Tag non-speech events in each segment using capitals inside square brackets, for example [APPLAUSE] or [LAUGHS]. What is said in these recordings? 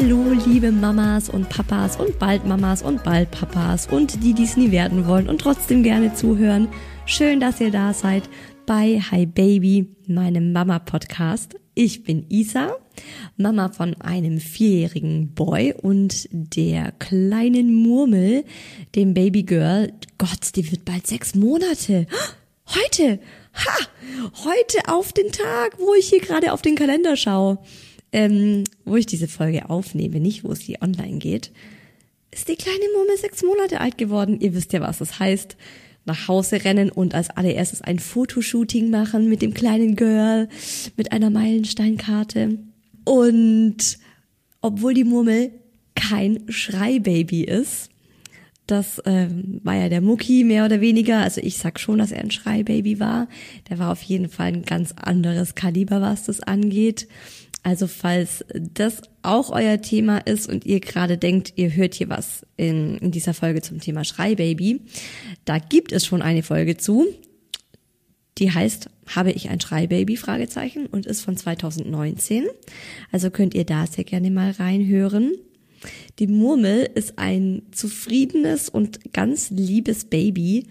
Hallo, liebe Mamas und Papas und bald Mamas und bald Papas und die, die es nie werden wollen und trotzdem gerne zuhören. Schön, dass ihr da seid bei Hi Baby, meinem Mama-Podcast. Ich bin Isa, Mama von einem vierjährigen Boy und der kleinen Murmel, dem Baby Girl. Gott, die wird bald sechs Monate. [GASPS] Heute! Ha! Heute auf den Tag, wo ich hier gerade auf den Kalender schaue ähm, wo ich diese Folge aufnehme, nicht wo es hier online geht, ist die kleine Murmel sechs Monate alt geworden. Ihr wisst ja, was das heißt. Nach Hause rennen und als allererstes ein Fotoshooting machen mit dem kleinen Girl, mit einer Meilensteinkarte. Und obwohl die Murmel kein Schreibaby ist, das äh, war ja der Mucki mehr oder weniger. Also ich sag schon, dass er ein Schreibaby war. Der war auf jeden Fall ein ganz anderes Kaliber, was das angeht. Also falls das auch euer Thema ist und ihr gerade denkt, ihr hört hier was in, in dieser Folge zum Thema Schreibaby, da gibt es schon eine Folge zu. Die heißt, habe ich ein Schreibaby? Fragezeichen und ist von 2019. Also könnt ihr da sehr gerne mal reinhören. Die Murmel ist ein zufriedenes und ganz liebes Baby,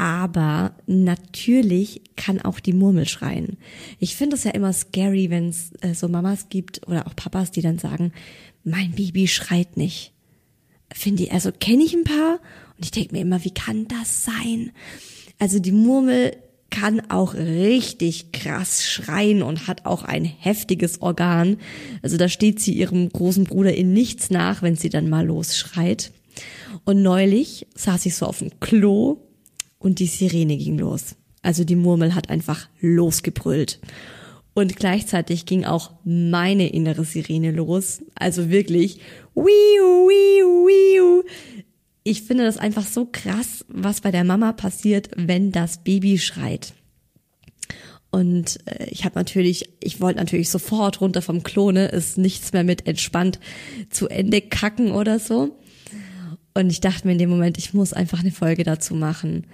aber natürlich kann auch die Murmel schreien. Ich finde es ja immer scary, wenn es äh, so Mamas gibt oder auch Papas, die dann sagen, mein Baby schreit nicht. Finde ich, also kenne ich ein paar und ich denke mir immer, wie kann das sein? Also die Murmel kann auch richtig krass schreien und hat auch ein heftiges Organ. Also da steht sie ihrem großen Bruder in nichts nach, wenn sie dann mal losschreit. Und neulich saß ich so auf dem Klo und die Sirene ging los. Also die Murmel hat einfach losgebrüllt. Und gleichzeitig ging auch meine innere Sirene los. Also wirklich, wiu, wiu, wiu. Ich finde das einfach so krass, was bei der Mama passiert, wenn das Baby schreit. Und äh, ich habe natürlich, ich wollte natürlich sofort runter vom Klone, ist nichts mehr mit entspannt zu Ende kacken oder so. Und ich dachte mir in dem Moment, ich muss einfach eine Folge dazu machen.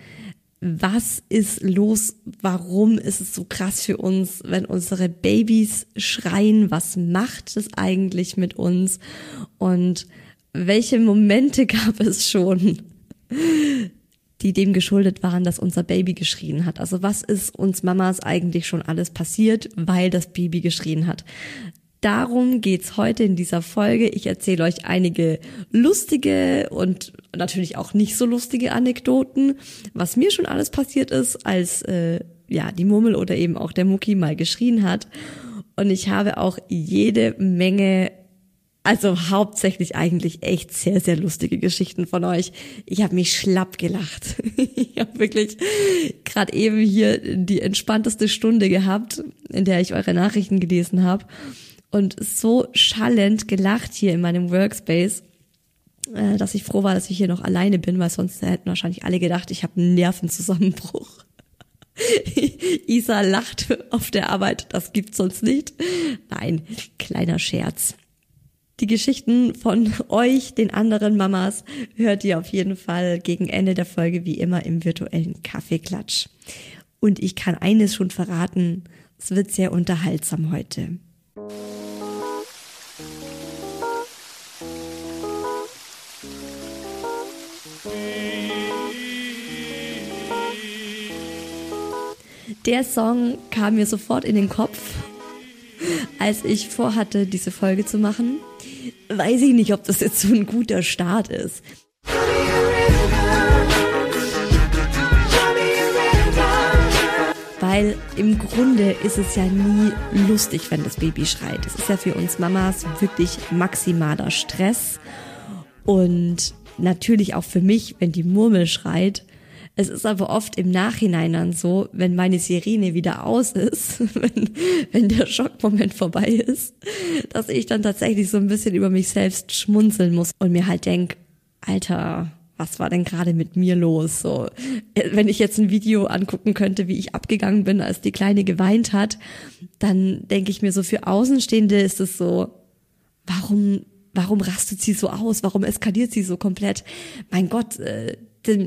Was ist los? Warum ist es so krass für uns, wenn unsere Babys schreien? Was macht es eigentlich mit uns? Und welche Momente [LAUGHS] gab es schon, die dem geschuldet waren, dass unser Baby geschrien hat? Also was ist uns Mamas eigentlich schon alles passiert, weil das Baby geschrien hat? Darum geht's heute in dieser Folge. Ich erzähle euch einige lustige und natürlich auch nicht so lustige Anekdoten, was mir schon alles passiert ist, als äh, ja die Murmel oder eben auch der Mucki mal geschrien hat. Und ich habe auch jede Menge also hauptsächlich eigentlich echt sehr, sehr lustige Geschichten von euch. Ich habe mich schlapp gelacht. [LAUGHS] ich habe wirklich gerade eben hier die entspannteste Stunde gehabt, in der ich eure Nachrichten gelesen habe. Und so schallend gelacht hier in meinem Workspace, äh, dass ich froh war, dass ich hier noch alleine bin, weil sonst hätten wahrscheinlich alle gedacht, ich habe einen Nervenzusammenbruch. [LAUGHS] Isa lacht auf der Arbeit, das gibt's sonst nicht. Nein, kleiner Scherz. Die Geschichten von euch, den anderen Mamas, hört ihr auf jeden Fall gegen Ende der Folge wie immer im virtuellen Kaffeeklatsch. Und ich kann eines schon verraten, es wird sehr unterhaltsam heute. Der Song kam mir sofort in den Kopf, als ich vorhatte, diese Folge zu machen weiß ich nicht, ob das jetzt so ein guter Start ist. Weil im Grunde ist es ja nie lustig, wenn das Baby schreit. Es ist ja für uns Mamas wirklich maximaler Stress. Und natürlich auch für mich, wenn die Murmel schreit, es ist aber oft im Nachhinein dann so, wenn meine Sirene wieder aus ist, [LAUGHS] wenn, wenn der Schockmoment vorbei ist, dass ich dann tatsächlich so ein bisschen über mich selbst schmunzeln muss und mir halt denk, Alter, was war denn gerade mit mir los? So, wenn ich jetzt ein Video angucken könnte, wie ich abgegangen bin, als die Kleine geweint hat, dann denke ich mir so, für Außenstehende ist es so, warum, warum rastet sie so aus? Warum eskaliert sie so komplett? Mein Gott, äh,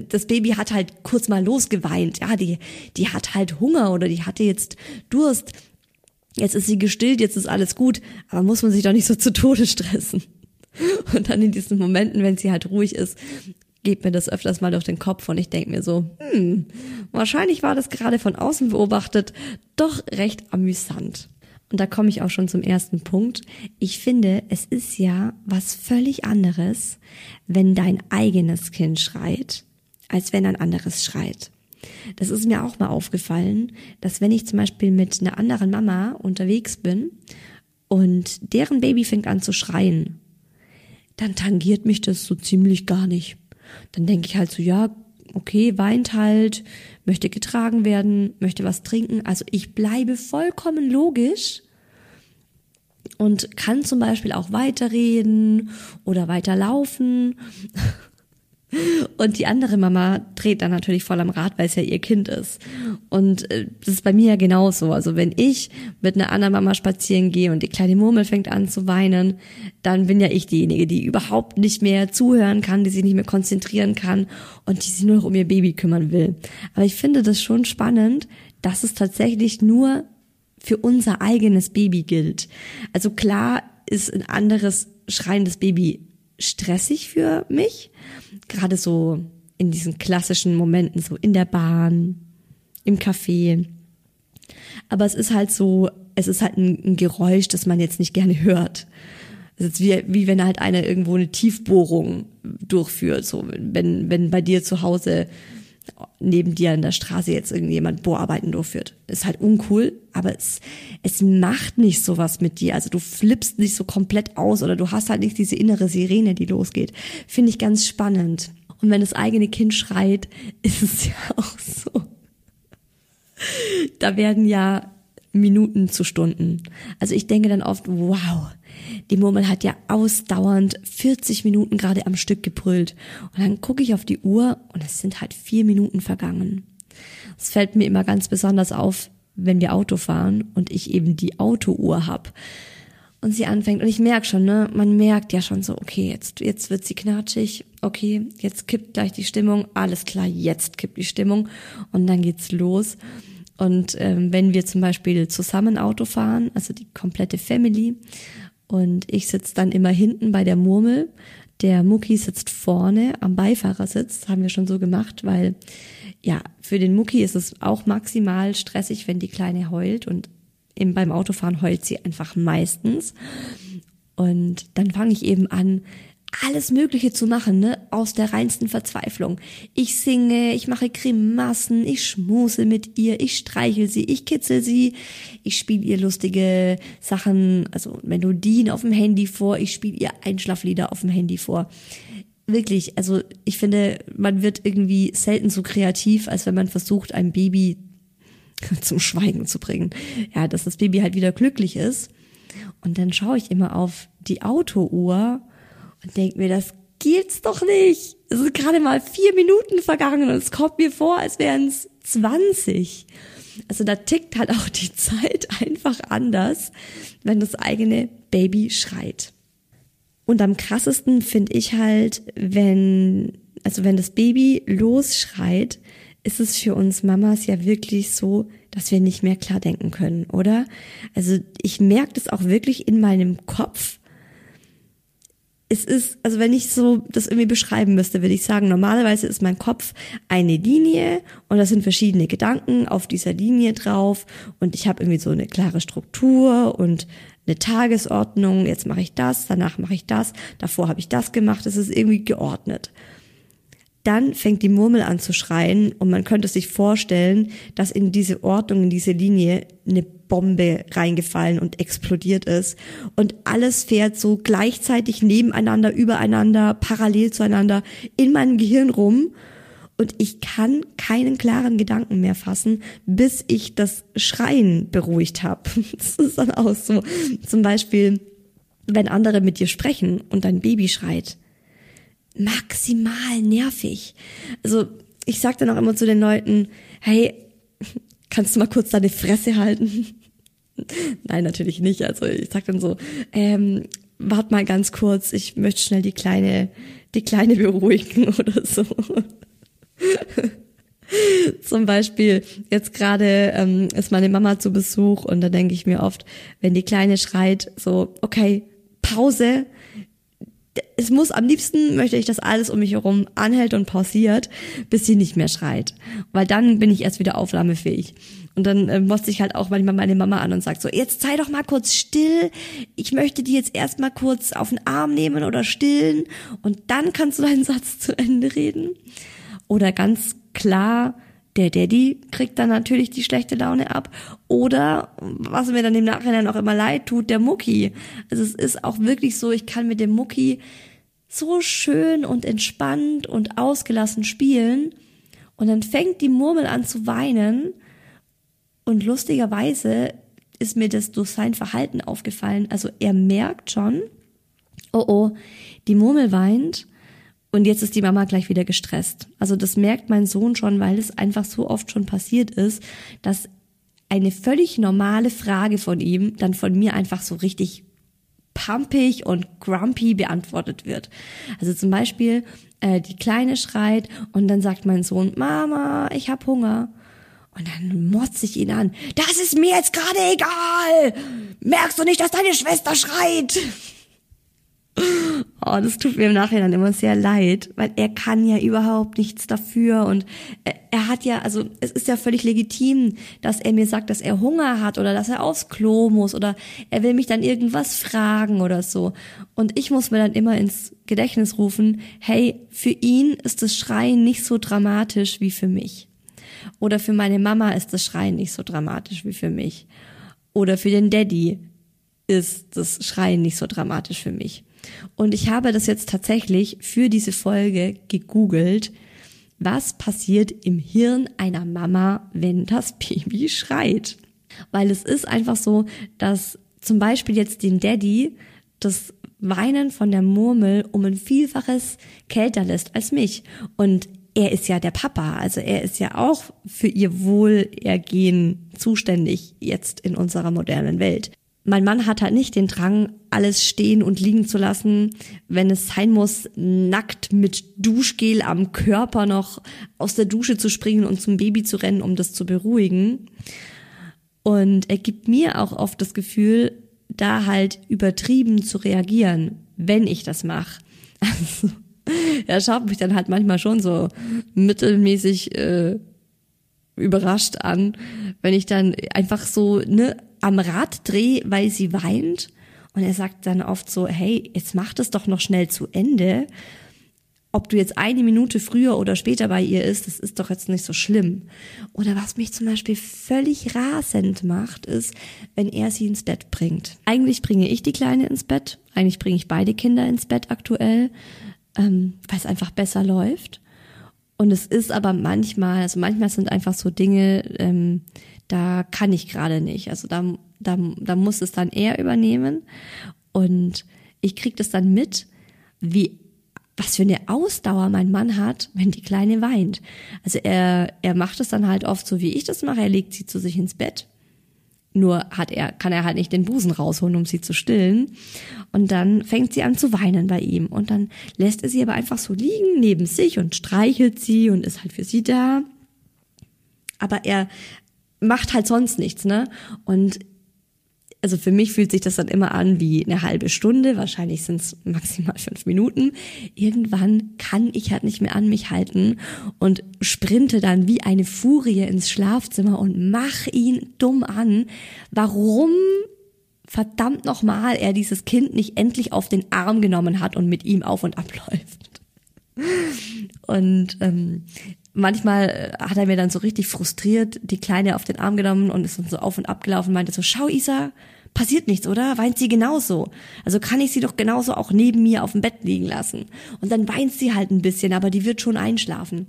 das Baby hat halt kurz mal losgeweint. Ja, die, die hat halt Hunger oder die hatte jetzt Durst. Jetzt ist sie gestillt, jetzt ist alles gut. Aber muss man sich doch nicht so zu Tode stressen. [LAUGHS] Und dann in diesen Momenten, wenn sie halt ruhig ist, geht mir das öfters mal durch den Kopf und ich denke mir so, hm, wahrscheinlich war das gerade von außen beobachtet doch recht amüsant. Und da komme ich auch schon zum ersten Punkt. Ich finde, es ist ja was völlig anderes, wenn dein eigenes Kind schreit, als wenn ein anderes schreit. Das ist mir auch mal aufgefallen, dass wenn ich zum Beispiel mit einer anderen Mama unterwegs bin und deren Baby fängt an zu schreien, dann tangiert mich das so ziemlich gar nicht. Dann denke ich halt so, ja, okay, weint halt, möchte getragen werden, möchte was trinken. Also ich bleibe vollkommen logisch und kann zum Beispiel auch weiterreden oder weiterlaufen. Und die andere Mama dreht dann natürlich voll am Rad, weil es ja ihr Kind ist. Und äh, das ist bei mir ja genauso. Also wenn ich mit einer anderen Mama spazieren gehe und die kleine Murmel fängt an zu weinen, dann bin ja ich diejenige, die überhaupt nicht mehr zuhören kann, die sich nicht mehr konzentrieren kann und die sich nur noch um ihr Baby kümmern will. Aber ich finde das schon spannend, dass es tatsächlich nur für unser eigenes Baby gilt. Also klar ist ein anderes schreiendes Baby stressig für mich. Gerade so in diesen klassischen Momenten, so in der Bahn, im Café. Aber es ist halt so, es ist halt ein, ein Geräusch, das man jetzt nicht gerne hört. Es ist wie, wie wenn halt einer irgendwo eine Tiefbohrung durchführt. So, wenn, wenn bei dir zu Hause neben dir in der Straße jetzt irgendjemand Bohrarbeiten durchführt. Ist halt uncool, aber es, es macht nicht sowas mit dir. Also du flippst nicht so komplett aus oder du hast halt nicht diese innere Sirene, die losgeht. Finde ich ganz spannend. Und wenn das eigene Kind schreit, [LAUGHS] ist es ja auch so. Da werden ja Minuten zu Stunden. Also ich denke dann oft, wow, die Murmel hat ja ausdauernd 40 Minuten gerade am Stück gebrüllt. Und dann gucke ich auf die Uhr und es sind halt vier Minuten vergangen. Es fällt mir immer ganz besonders auf, wenn wir Auto fahren und ich eben die Autouhr hab und sie anfängt und ich merke schon, ne, man merkt ja schon so, okay, jetzt jetzt wird sie knatschig, okay, jetzt kippt gleich die Stimmung, alles klar, jetzt kippt die Stimmung und dann geht's los. Und ähm, wenn wir zum Beispiel zusammen Auto fahren, also die komplette Family, und ich sitze dann immer hinten bei der Murmel. Der Mucki sitzt vorne am Beifahrersitz, haben wir schon so gemacht, weil ja, für den Mucki ist es auch maximal stressig, wenn die Kleine heult und eben beim Autofahren heult sie einfach meistens. Und dann fange ich eben an, alles Mögliche zu machen, ne, aus der reinsten Verzweiflung. Ich singe, ich mache Grimassen, ich schmuse mit ihr, ich streichel sie, ich kitzel sie, ich spiele ihr lustige Sachen, also Melodien auf dem Handy vor, ich spiele ihr Einschlaflieder auf dem Handy vor. Wirklich, also ich finde, man wird irgendwie selten so kreativ, als wenn man versucht, ein Baby [LAUGHS] zum Schweigen zu bringen. Ja, dass das Baby halt wieder glücklich ist. Und dann schaue ich immer auf die Autouhr und denke mir, das geht's doch nicht. Es ist gerade mal vier Minuten vergangen und es kommt mir vor, als wären es 20. Also da tickt halt auch die Zeit [LAUGHS] einfach anders, wenn das eigene Baby schreit. Und am krassesten finde ich halt, wenn, also wenn das Baby losschreit, ist es für uns Mamas ja wirklich so, dass wir nicht mehr klar denken können, oder? Also ich merke das auch wirklich in meinem Kopf, es ist, also wenn ich so das irgendwie beschreiben müsste, würde ich sagen, normalerweise ist mein Kopf eine Linie und da sind verschiedene Gedanken auf dieser Linie drauf und ich habe irgendwie so eine klare Struktur und eine Tagesordnung, jetzt mache ich das, danach mache ich das, davor habe ich das gemacht, es ist irgendwie geordnet. Dann fängt die Murmel an zu schreien und man könnte sich vorstellen, dass in diese Ordnung, in diese Linie eine Bombe reingefallen und explodiert ist. Und alles fährt so gleichzeitig nebeneinander, übereinander, parallel zueinander in meinem Gehirn rum. Und ich kann keinen klaren Gedanken mehr fassen, bis ich das Schreien beruhigt habe. [LAUGHS] Das ist dann auch so. Zum Beispiel, wenn andere mit dir sprechen und dein Baby schreit. Maximal nervig. Also ich sag dann auch immer zu den Leuten, hey, kannst du mal kurz deine Fresse halten? [LAUGHS] Nein, natürlich nicht. Also ich sag dann so, ähm, wart mal ganz kurz, ich möchte schnell die kleine, die kleine beruhigen [LAUGHS] oder so. [LAUGHS] Zum Beispiel, jetzt gerade ähm, ist meine Mama zu Besuch und da denke ich mir oft, wenn die Kleine schreit, so, okay, Pause, es muss am liebsten möchte ich, dass alles um mich herum anhält und pausiert, bis sie nicht mehr schreit. Weil dann bin ich erst wieder aufnahmefähig. Und dann äh, musste ich halt auch manchmal meine Mama an und sagt so, jetzt sei doch mal kurz still. Ich möchte die jetzt erst mal kurz auf den Arm nehmen oder stillen und dann kannst du deinen [LAUGHS] Satz zu Ende reden. Oder ganz klar, der Daddy kriegt dann natürlich die schlechte Laune ab. Oder, was mir dann im Nachhinein auch immer leid tut, der Mucki. Also es ist auch wirklich so, ich kann mit dem Mucki so schön und entspannt und ausgelassen spielen. Und dann fängt die Murmel an zu weinen. Und lustigerweise ist mir das durch sein Verhalten aufgefallen. Also er merkt schon, oh oh, die Murmel weint und jetzt ist die Mama gleich wieder gestresst. Also das merkt mein Sohn schon, weil es einfach so oft schon passiert ist, dass eine völlig normale Frage von ihm dann von mir einfach so richtig pumpig und grumpy beantwortet wird. Also zum Beispiel, äh, die Kleine schreit und dann sagt mein Sohn, Mama, ich hab Hunger. Und dann motze ich ihn an. Das ist mir jetzt gerade egal. Merkst du nicht, dass deine Schwester schreit? Oh, das tut mir im Nachhinein immer sehr leid, weil er kann ja überhaupt nichts dafür und er hat ja, also es ist ja völlig legitim, dass er mir sagt, dass er Hunger hat oder dass er aufs Klo muss oder er will mich dann irgendwas fragen oder so. Und ich muss mir dann immer ins Gedächtnis rufen, hey, für ihn ist das Schreien nicht so dramatisch wie für mich. Oder für meine Mama ist das Schreien nicht so dramatisch wie für mich. Oder für den Daddy ist das Schreien nicht so dramatisch für mich. Und ich habe das jetzt tatsächlich für diese Folge gegoogelt. Was passiert im Hirn einer Mama, wenn das Baby [LAUGHS] schreit? Weil es ist einfach so, dass zum Beispiel jetzt den Daddy das Weinen von der Murmel um ein Vielfaches kälter lässt als mich. Und er ist ja der Papa, also er ist ja auch für ihr Wohlergehen zuständig jetzt in unserer modernen Welt mein Mann hat halt nicht den Drang, alles stehen und liegen zu lassen, wenn es sein muss, nackt mit Duschgel am Körper noch aus der Dusche zu springen und zum Baby zu rennen, um das zu beruhigen. Und er gibt mir auch oft das Gefühl, da halt übertrieben zu reagieren, wenn ich das mache. [LAUGHS] Also, er schaut mich dann halt manchmal schon so mittelmäßig äh, überrascht an, wenn ich dann einfach so ne am Rad drehe, weil sie weint Und er sagt dann oft so, hey, jetzt mach das doch noch schnell zu Ende. Ob du jetzt eine Minute früher oder später bei ihr ist, das ist doch jetzt nicht so schlimm. Oder was mich zum Beispiel völlig rasend macht, ist, wenn er sie ins Bett bringt. Eigentlich bringe ich die Kleine ins Bett. Eigentlich bringe ich beide Kinder ins Bett aktuell, ähm, weil es einfach besser läuft. Und es ist aber manchmal, also manchmal sind einfach so Dinge, ähm, da kann ich gerade nicht. Also da, da, da muss es dann er übernehmen. Und ich krieg das dann mit, wie was für eine Ausdauer mein Mann hat, wenn die Kleine weint. Also er, er macht es dann halt oft so, wie ich das mache. Er legt sie zu sich ins Bett nur hat er, kann er halt nicht den Busen rausholen, um sie zu stillen. Und dann fängt sie an zu weinen bei ihm. Und dann lässt er sie aber einfach so liegen neben sich und streichelt sie und ist halt für sie da. Aber er macht halt sonst nichts, ne? Und also für mich fühlt sich das dann immer an wie eine halbe Stunde, wahrscheinlich sind es maximal [LAUGHS] fünf Minuten. Irgendwann kann ich halt nicht mehr an mich halten und sprinte dann wie eine Furie ins Schlafzimmer und mach ihn dumm an. Warum verdammt nochmal er dieses Kind nicht endlich auf den Arm genommen hat und mit ihm auf und abläuft. [LAUGHS] Und ähm, manchmal hat er mir dann so richtig frustriert die Kleine auf den Arm genommen und ist dann so auf und ab gelaufen und meinte so, schau Isa, passiert nichts, oder? Weint sie genauso. Also kann ich sie doch genauso auch neben mir auf dem Bett liegen lassen. Und dann weint sie halt ein bisschen, aber die wird schon einschlafen.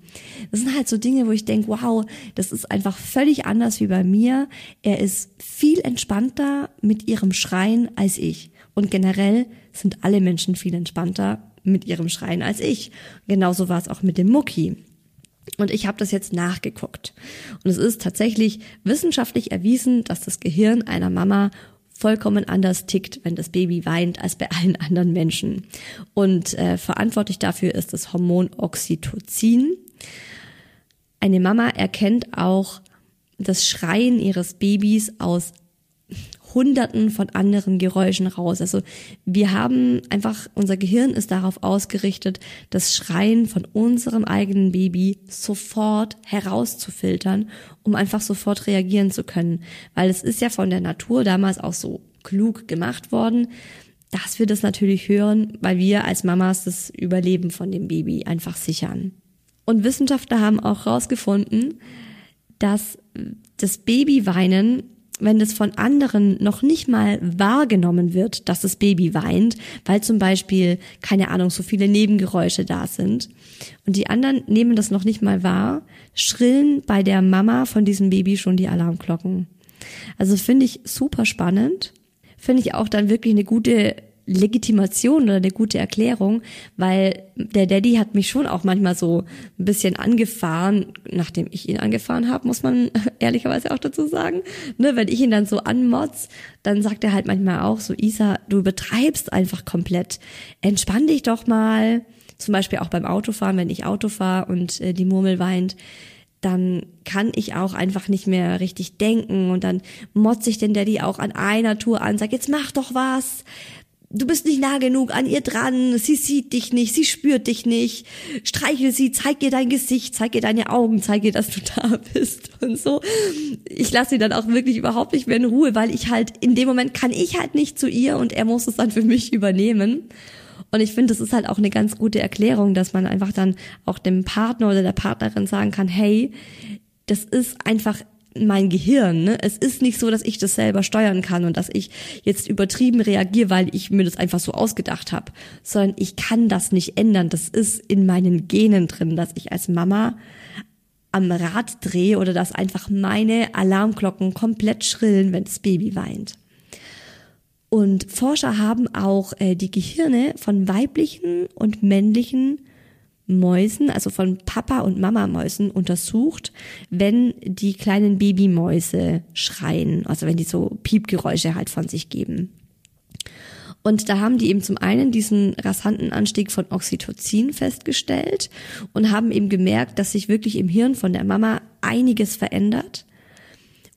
Das sind halt so Dinge, wo ich denke, wow, das ist einfach völlig anders wie bei mir. Er ist viel entspannter mit ihrem Schreien als ich. Und generell sind alle Menschen viel entspannter mit ihrem Schreien als ich. Genauso war es auch mit dem Mucki. Und ich habe das jetzt nachgeguckt. Und es ist tatsächlich wissenschaftlich erwiesen, dass das Gehirn einer Mama vollkommen anders tickt, wenn das Baby weint, als bei allen anderen Menschen. Und äh, verantwortlich dafür ist das Hormon Oxytocin. Eine Mama erkennt auch das Schreien ihres Babys aus Hunderten von anderen Geräuschen raus. Also wir haben einfach, unser Gehirn ist darauf ausgerichtet, das Schreien von unserem eigenen Baby sofort herauszufiltern, um einfach sofort reagieren zu können. Weil es ist ja von der Natur damals auch so klug gemacht worden, dass wir das natürlich hören, weil wir als Mamas das Überleben von dem Baby einfach sichern. Und Wissenschaftler haben auch herausgefunden, dass das Babyweinen wenn das von anderen noch nicht mal wahrgenommen wird, dass das Baby weint, weil zum Beispiel, keine Ahnung, so viele Nebengeräusche da sind und die anderen nehmen das noch nicht mal wahr, schrillen bei der Mama von diesem Baby schon die Alarmglocken. Also finde ich super spannend. Finde ich auch dann wirklich eine gute Legitimation oder eine gute Erklärung, weil der Daddy hat mich schon auch manchmal so ein bisschen angefahren, nachdem ich ihn angefahren habe, muss man [LAUGHS] ehrlicherweise auch dazu sagen. Ne, wenn ich ihn dann so anmotz, dann sagt er halt manchmal auch so, Isa, du übertreibst einfach komplett. Entspann dich doch mal. Zum Beispiel auch beim Autofahren, wenn ich Auto fahre und äh, die Murmel weint dann kann ich auch einfach nicht mehr richtig denken und dann motze ich den Daddy auch an einer Tour an, sag jetzt mach doch was, du bist nicht nah genug an ihr dran, sie sieht dich nicht, sie spürt dich nicht, streichel sie, zeig ihr dein Gesicht, zeig ihr deine Augen, zeig ihr, dass du da [LAUGHS] bist und so. Ich lasse sie dann auch wirklich überhaupt nicht mehr in Ruhe, weil ich halt, in dem Moment kann ich halt nicht zu ihr und er muss es dann für mich übernehmen. Und ich finde, das ist halt auch eine ganz gute Erklärung, dass man einfach dann auch dem Partner oder der Partnerin sagen kann, hey, das ist einfach mein Gehirn. Ne? Es ist nicht so, dass ich das selber steuern kann und dass ich jetzt übertrieben reagiere, weil ich mir das einfach so ausgedacht habe, sondern ich kann das nicht ändern. Das ist in meinen Genen drin, dass ich als Mama am Rad drehe oder dass einfach meine Alarmglocken komplett schrillen, wenn das Baby weint. Und Forscher haben auch äh, die Gehirne von weiblichen und männlichen Mäusen, also von Papa- und Mama-Mäusen untersucht, wenn die kleinen Babymäuse schreien, also wenn die so Piepgeräusche halt von sich geben. Und da haben die eben zum einen diesen rasanten Anstieg von Oxytocin festgestellt und haben eben gemerkt, dass sich wirklich im Hirn von der Mama einiges verändert.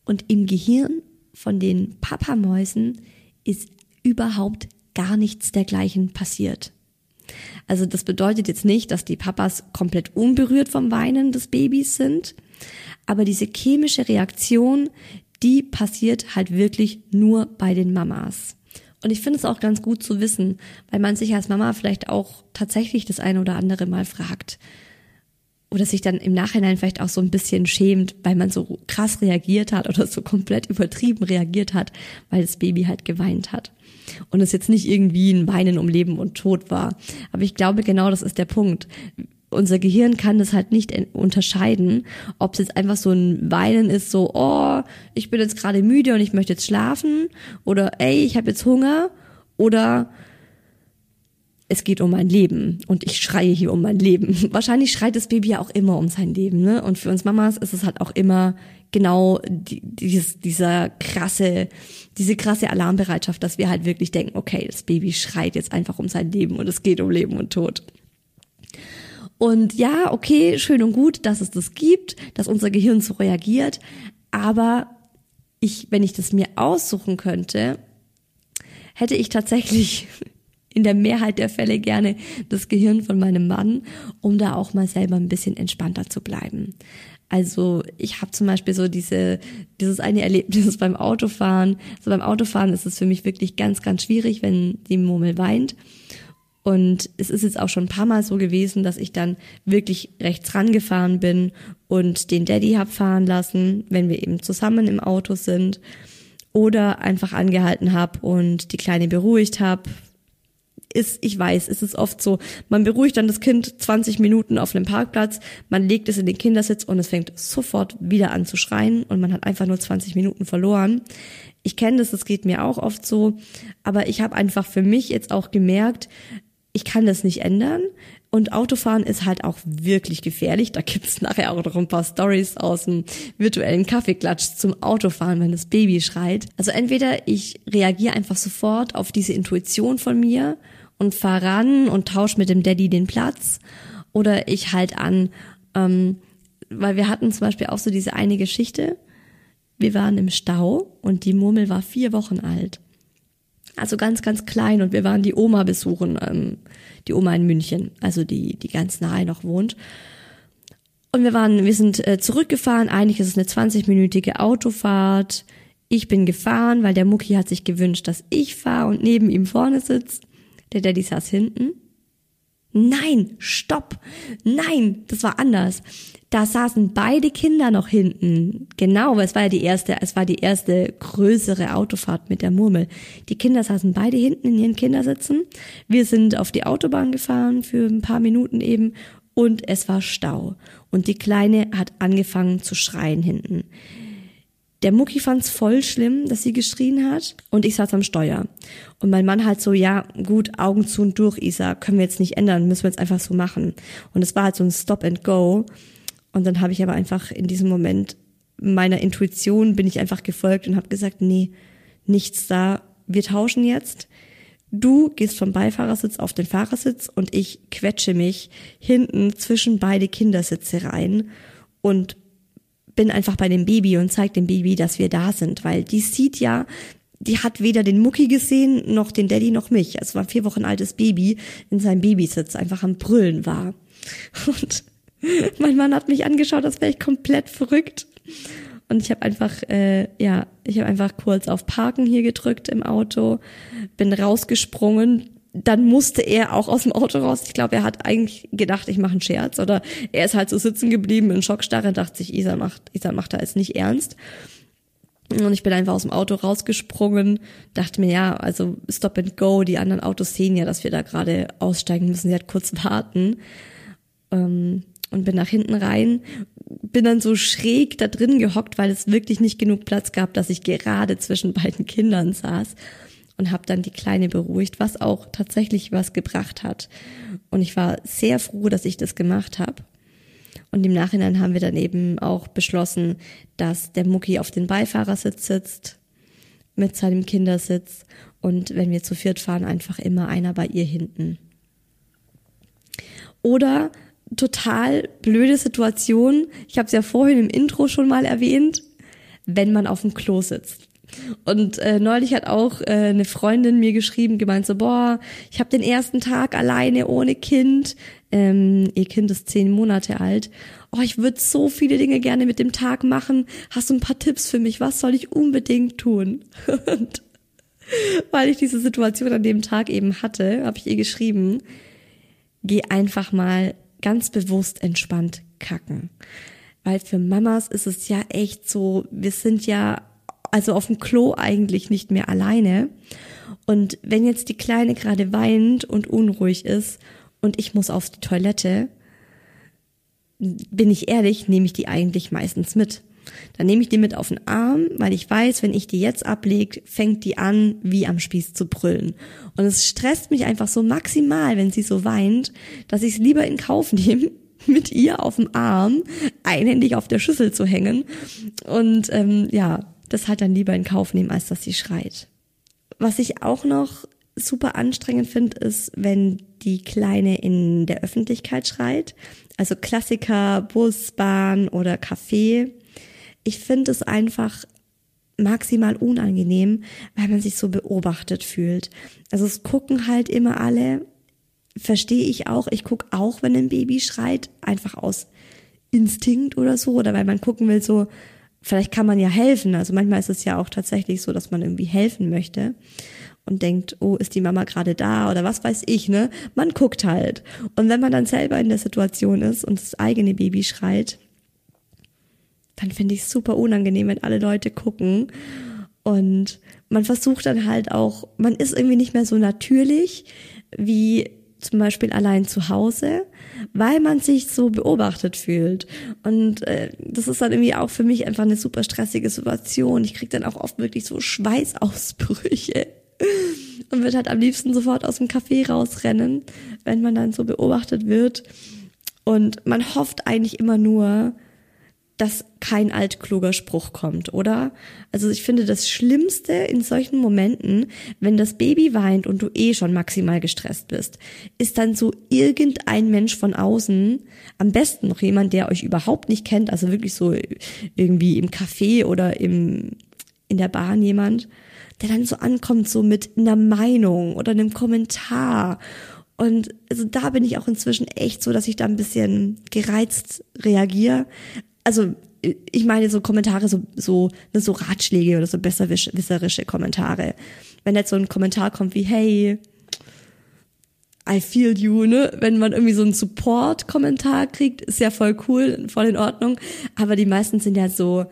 Und im Gehirn von den Papamäusen ist überhaupt gar nichts dergleichen passiert. Also das bedeutet jetzt nicht, dass die Papas komplett unberührt vom Weinen des Babys sind, aber diese chemische Reaktion, die passiert halt wirklich nur bei den Mamas. Und ich finde es auch ganz gut zu wissen, weil man sich als Mama vielleicht auch tatsächlich das eine oder andere Mal fragt. Oder sich dann im Nachhinein vielleicht auch so ein bisschen schämt, weil man so krass reagiert hat oder so komplett übertrieben reagiert hat, weil das Baby halt geweint hat. Und es jetzt nicht irgendwie ein Weinen um Leben und Tod war. Aber ich glaube, genau das ist der Punkt unser Gehirn kann das halt nicht unterscheiden, ob es jetzt einfach so ein Weinen ist, so, oh, ich bin jetzt gerade müde und ich möchte jetzt schlafen oder ey, ich habe jetzt Hunger oder es geht um mein Leben und ich schreie hier um mein Leben. [LAUGHS] Wahrscheinlich schreit das Baby ja auch immer um sein Leben, ne? Und für uns Mamas ist es halt auch immer genau die, dieses, dieser krasse, diese krasse Alarmbereitschaft, dass wir halt wirklich denken, okay, das Baby schreit jetzt einfach um sein Leben und es geht um Leben und Tod. Und ja, okay, schön und gut, dass es das gibt, dass unser Gehirn so reagiert. Aber ich, wenn ich das mir aussuchen könnte, hätte ich tatsächlich [LAUGHS] in der Mehrheit der Fälle gerne das Gehirn von meinem Mann, um da auch mal selber ein bisschen entspannter zu bleiben. Also ich habe zum Beispiel so diese, dieses eine Erlebnis [LAUGHS] beim Autofahren. So beim Autofahren ist es für mich wirklich ganz, ganz schwierig, wenn die Murmel weint. Und es ist jetzt auch schon ein paar Mal so gewesen, dass ich dann wirklich rechts rangefahren bin und den Daddy hab fahren lassen, wenn wir eben zusammen im Auto sind. Oder einfach angehalten hab und die Kleine beruhigt hab. Ist, ich weiß, es ist oft so, man beruhigt dann das Kind 20 Minuten auf einem Parkplatz, man legt es in den Kindersitz und es fängt sofort wieder an zu schreien und man hat einfach nur 20 Minuten verloren. Ich kenne das, das geht mir auch oft so, aber ich habe einfach für mich jetzt auch gemerkt, ich kann das nicht ändern. Und Autofahren ist halt auch wirklich gefährlich. Da gibt's [LAUGHS] nachher auch noch ein paar Stories aus dem virtuellen Kaffeeklatsch zum Autofahren, wenn das Baby schreit. Also entweder ich reagiere einfach sofort auf diese Intuition von mir und fahre ran und tausche mit dem Daddy den Platz. Oder ich halt an, ähm, weil wir hatten zum Beispiel auch so diese eine Geschichte. Wir waren im Stau und die Murmel war vier Wochen alt. Also ganz, ganz klein und wir waren die Oma besuchen, ähm, die Oma in München, also die, die ganz nahe noch wohnt. Und wir waren, wir sind äh, zurückgefahren, eigentlich ist es eine 20-minütige Autofahrt. Ich bin gefahren, weil der Mucki hat sich gewünscht, dass ich fahre und neben ihm vorne sitzt. Der Daddy saß hinten. Nein, stopp. Nein, das war anders da saßen beide Kinder noch hinten. Genau, weil es war ja die erste, es war die erste größere Autofahrt mit der Murmel. Die Kinder saßen beide hinten in ihren Kindersitzen. Wir sind auf die Autobahn gefahren für ein paar Minuten eben und es war Stau. Und die Kleine hat angefangen zu schreien hinten. Der Mucki fand's voll schlimm, dass sie geschrien hat und ich saß am Steuer. Und mein Mann halt so, ja, gut, Augen zu und durch, Isa, können wir jetzt nicht ändern, müssen wir jetzt einfach so machen. Und es war halt so ein Stop and Go. Und dann habe ich aber einfach in diesem Moment meiner Intuition bin ich einfach gefolgt und habe gesagt, nee, nichts da, wir tauschen jetzt. Du gehst vom Beifahrersitz auf den Fahrersitz und ich quetsche mich hinten zwischen beide Kindersitze rein und bin einfach bei dem Baby und zeig dem Baby, dass wir da sind, weil die sieht ja, die hat weder den Mucki gesehen, noch den Daddy, noch mich. Es war ein vier Wochen altes Baby in seinem Babysitz, einfach am Brüllen war. [LAUGHS] Und mein Mann hat mich angeschaut, als wäre ich komplett verrückt. Und ich habe einfach, äh, ja, ich habe einfach kurz auf Parken hier gedrückt im Auto, bin rausgesprungen. Dann musste er auch aus dem Auto raus. Ich glaube, er hat eigentlich gedacht, ich mache einen Scherz. Oder er ist halt so sitzen geblieben in Schockstarre, dachte sich, Isa macht, Isa macht da jetzt nicht ernst. Und ich bin einfach aus dem Auto rausgesprungen, dachte mir, ja, also stop and go, die anderen Autos sehen ja, dass wir da gerade aussteigen müssen, sie hat kurz warten. Ähm, und bin nach hinten rein, bin dann so schräg da drin gehockt, weil es wirklich nicht genug Platz gab, dass ich gerade zwischen beiden Kindern saß und habe dann die Kleine beruhigt, was auch tatsächlich was gebracht hat. Und ich war sehr froh, dass ich das gemacht habe. Und im Nachhinein haben wir dann eben auch beschlossen, dass der Mucki auf den Beifahrersitz sitzt mit seinem Kindersitz und wenn wir zu viert fahren, einfach immer einer bei ihr hinten. Oder total blöde Situation. Ich habe es ja vorhin im Intro schon mal erwähnt, wenn man auf dem Klo sitzt. Und äh, neulich hat auch äh, eine Freundin mir geschrieben, gemeint so, boah, ich habe den ersten Tag alleine ohne Kind. Ähm, ihr Kind ist zehn Monate alt. Oh, ich würde so viele Dinge gerne mit dem Tag machen. Hast du ein paar Tipps für mich? Was soll ich unbedingt tun? [LAUGHS] Und weil ich diese Situation an dem Tag eben hatte, habe ich ihr geschrieben, geh einfach mal ganz bewusst entspannt kacken. Weil für Mamas ist es ja echt so, wir sind ja also auf dem Klo eigentlich nicht mehr alleine. Und wenn jetzt die Kleine gerade weint und unruhig ist und ich muss auf die Toilette, bin ich ehrlich, nehme ich die eigentlich meistens mit. Dann nehme ich die mit auf den Arm, weil ich weiß, wenn ich die jetzt ablege, fängt die an, wie am Spieß zu brüllen. Und es stresst mich einfach so maximal, wenn sie so weint, dass ich es lieber in Kauf nehme, [LAUGHS] mit ihr auf dem Arm einhändig auf der Schüssel zu hängen und ähm, ja, das halt dann lieber in Kauf nehmen, als dass sie schreit. Was ich auch noch super anstrengend finde, ist, wenn die Kleine in der Öffentlichkeit schreit. Also Klassiker, Bus, Bahn oder Café. Ich finde es einfach maximal unangenehm, weil man sich so beobachtet fühlt. Also es gucken halt immer alle, verstehe ich auch. Ich gucke auch, wenn ein Baby schreit, einfach aus Instinkt oder so, oder weil man gucken will, so, vielleicht kann man ja helfen. Also manchmal ist es ja auch tatsächlich so, dass man irgendwie helfen möchte und denkt, oh, ist die Mama gerade da oder was weiß ich, ne? Man guckt halt. Und wenn man dann selber in der Situation ist und das eigene Baby schreit, dann finde ich es super unangenehm, wenn alle Leute gucken. Und man versucht dann halt auch, man ist irgendwie nicht mehr so natürlich wie zum Beispiel allein zu Hause, weil man sich so beobachtet fühlt. Und äh, das ist dann irgendwie auch für mich einfach eine super stressige Situation. Ich kriege dann auch oft wirklich so Schweißausbrüche [LAUGHS] und wird halt am liebsten sofort aus dem Café rausrennen, wenn man dann so beobachtet wird. Und man hofft eigentlich immer nur, dass kein altkluger Spruch kommt, oder? Also ich finde das Schlimmste in solchen Momenten, wenn das Baby weint und du eh schon maximal gestresst bist, ist dann so irgendein Mensch von außen, am besten noch jemand, der euch überhaupt nicht kennt, also wirklich so irgendwie im Café oder im, in der Bahn jemand, der dann so ankommt, so mit einer Meinung oder einem Kommentar und also da bin ich auch inzwischen echt so, dass ich da ein bisschen gereizt reagiere, also ich meine so Kommentare, so, so, ne, so Ratschläge oder so besserwisserische Kommentare. Wenn jetzt so ein Kommentar kommt wie, hey, I feel you, ne? Wenn man irgendwie so einen Support-Kommentar kriegt, ist ja voll cool, voll in Ordnung. Aber die meisten sind ja so,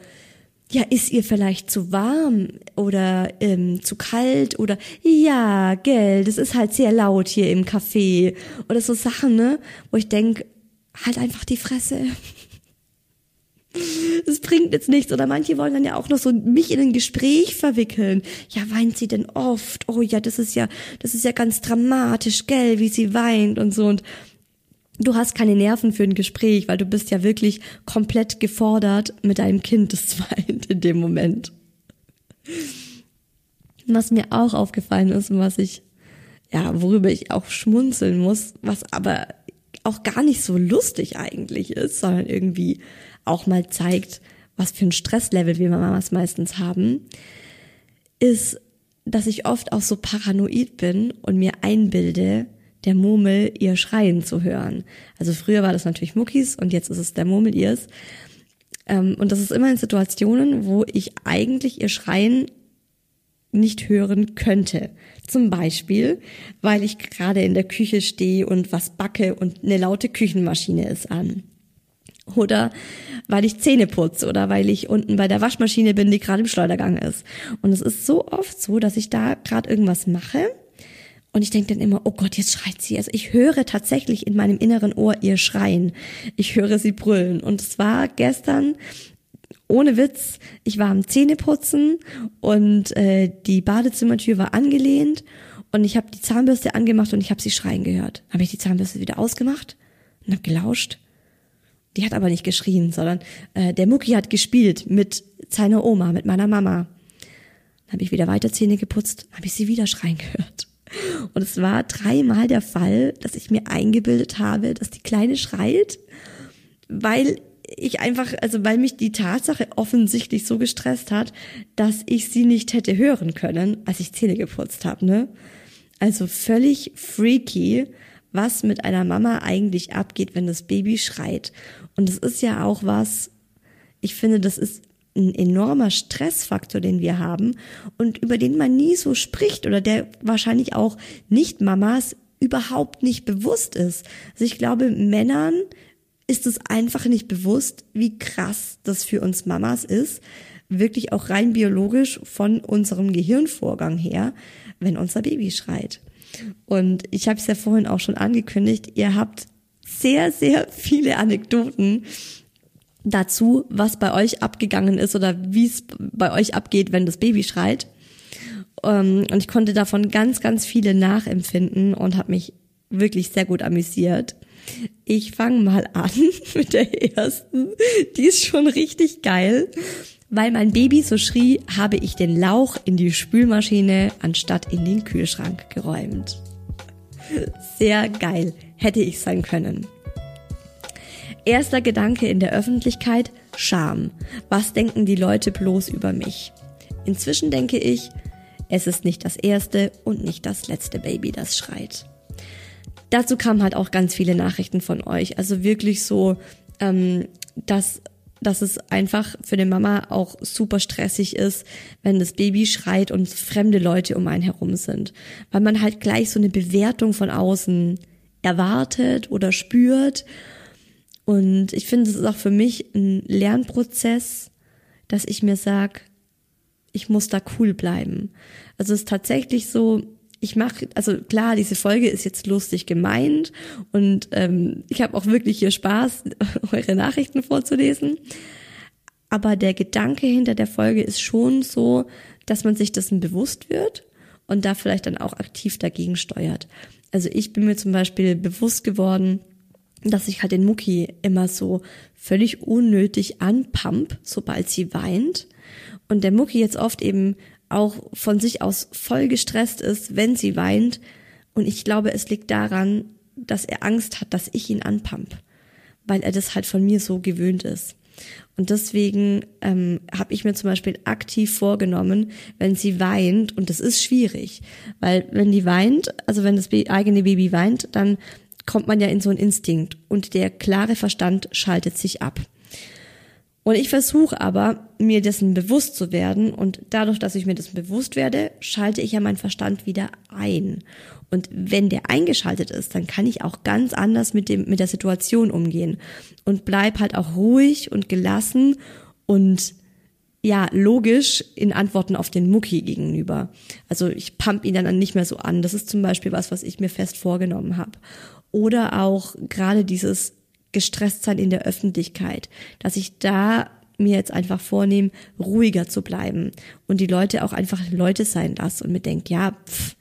ja, ist ihr vielleicht zu warm oder ähm, zu kalt oder ja, gell, das ist halt sehr laut hier im Café oder so Sachen, ne? Wo ich denk, halt einfach die Fresse das bringt jetzt nichts. Oder manche wollen dann ja auch noch so mich in ein Gespräch verwickeln. Ja, weint sie denn oft? Oh ja, das ist ja, das ist ja ganz dramatisch, gell, wie sie weint und so. Und du hast keine Nerven für ein Gespräch, weil du bist ja wirklich komplett gefordert mit deinem Kind, das weint in dem Moment. Was mir auch aufgefallen ist und was ich, ja, worüber ich auch schmunzeln muss, was aber auch gar nicht so lustig eigentlich ist, sondern irgendwie auch mal zeigt, was für ein Stresslevel wir Mamas meistens haben, ist, dass ich oft auch so paranoid bin und mir einbilde, der Murmel ihr Schreien zu hören. Also früher war das natürlich Muckis und jetzt ist es der Murmel ihrs. Ähm, und das ist immer in Situationen, wo ich eigentlich ihr Schreien nicht hören könnte. Zum Beispiel, weil ich gerade in der Küche stehe und was backe und eine laute Küchenmaschine ist an oder weil ich Zähne putze oder weil ich unten bei der Waschmaschine bin, die gerade im Schleudergang ist. Und es ist so oft so, dass ich da gerade irgendwas mache und ich denke dann immer, oh Gott, jetzt schreit sie. Also ich höre tatsächlich in meinem inneren Ohr ihr Schreien. Ich höre sie brüllen. Und es war gestern ohne Witz, ich war am Zähneputzen und äh, die Badezimmertür war angelehnt und ich habe die Zahnbürste angemacht und ich habe sie schreien gehört. Habe ich die Zahnbürste wieder ausgemacht und habe gelauscht die hat aber nicht geschrien, sondern äh, der Mucki hat gespielt mit seiner Oma, mit meiner Mama. Dann habe ich wieder weiter Zähne geputzt, habe ich sie wieder schreien gehört. Und es war dreimal der Fall, dass ich mir eingebildet habe, dass die Kleine schreit, weil ich einfach, also weil mich die Tatsache offensichtlich so gestresst hat, dass ich sie nicht hätte hören können, als ich Zähne geputzt habe, ne? Also völlig freaky, was mit einer Mama eigentlich abgeht, wenn das Baby schreit. Und es ist ja auch was, ich finde, das ist ein enormer Stressfaktor, den wir haben und über den man nie so spricht oder der wahrscheinlich auch nicht Mamas überhaupt nicht bewusst ist. Also ich glaube, Männern ist es einfach nicht bewusst, wie krass das für uns Mamas ist, wirklich auch rein biologisch von unserem Gehirnvorgang her, wenn unser Baby schreit. Und ich habe es ja vorhin auch schon angekündigt, ihr habt sehr, sehr viele Anekdoten dazu, was bei euch abgegangen ist oder wie es bei euch abgeht, wenn das Baby schreit. Ähm, und ich konnte davon ganz, ganz viele nachempfinden und habe mich wirklich sehr gut amüsiert. Ich fange mal an [LAUGHS] mit der ersten. Die ist schon richtig geil. Weil mein Baby so schrie, habe ich den Lauch in die Spülmaschine anstatt in den Kühlschrank geräumt. Sehr geil. Hätte ich sein können. Erster Gedanke in der Öffentlichkeit, Scham. Was denken die Leute bloß über mich? Inzwischen denke ich, es ist nicht das erste und nicht das letzte Baby, das schreit. Dazu kamen halt auch ganz viele Nachrichten von euch. Also wirklich so, ähm, dass, dass es einfach für eine Mama auch super stressig ist, wenn das Baby schreit und fremde Leute um einen herum sind. Weil man halt gleich so eine Bewertung von außen erwartet oder spürt und ich finde, es ist auch für mich ein Lernprozess, dass ich mir sag, ich muss da cool bleiben. Also es ist tatsächlich so, ich mache, also klar, diese Folge ist jetzt lustig gemeint und ähm, ich habe auch wirklich hier Spaß, [LAUGHS] eure Nachrichten vorzulesen. Aber der Gedanke hinter der Folge ist schon so, dass man sich dessen bewusst wird und da vielleicht dann auch aktiv dagegen steuert. Also ich bin mir zum Beispiel bewusst geworden, dass ich halt den Mucki immer so völlig unnötig anpump, sobald sie weint. Und der Mucki jetzt oft eben auch von sich aus voll gestresst ist, wenn sie weint. Und ich glaube, es liegt daran, dass er Angst hat, dass ich ihn anpump, weil er das halt von mir so gewöhnt ist. Und deswegen ähm, habe ich mir zum Beispiel aktiv vorgenommen, wenn sie weint, und das ist schwierig, weil wenn die weint, also wenn das eigene Baby weint, dann kommt man ja in so einen Instinkt und der klare Verstand schaltet sich ab. Und ich versuche aber, mir dessen bewusst zu werden und dadurch, dass ich mir dessen bewusst werde, schalte ich ja meinen Verstand wieder ein. Und wenn der eingeschaltet ist, dann kann ich auch ganz anders mit dem, mit der Situation umgehen und bleib halt auch ruhig und gelassen und ja, logisch in Antworten auf den Mucki gegenüber. Also ich pump ihn dann nicht mehr so an. Das ist zum Beispiel was, was ich mir fest vorgenommen habe. Oder auch gerade dieses gestresst sein in der Öffentlichkeit, dass ich da mir jetzt einfach vornehme, ruhiger zu bleiben und die Leute auch einfach Leute sein lasse und mir denke, ja, pff,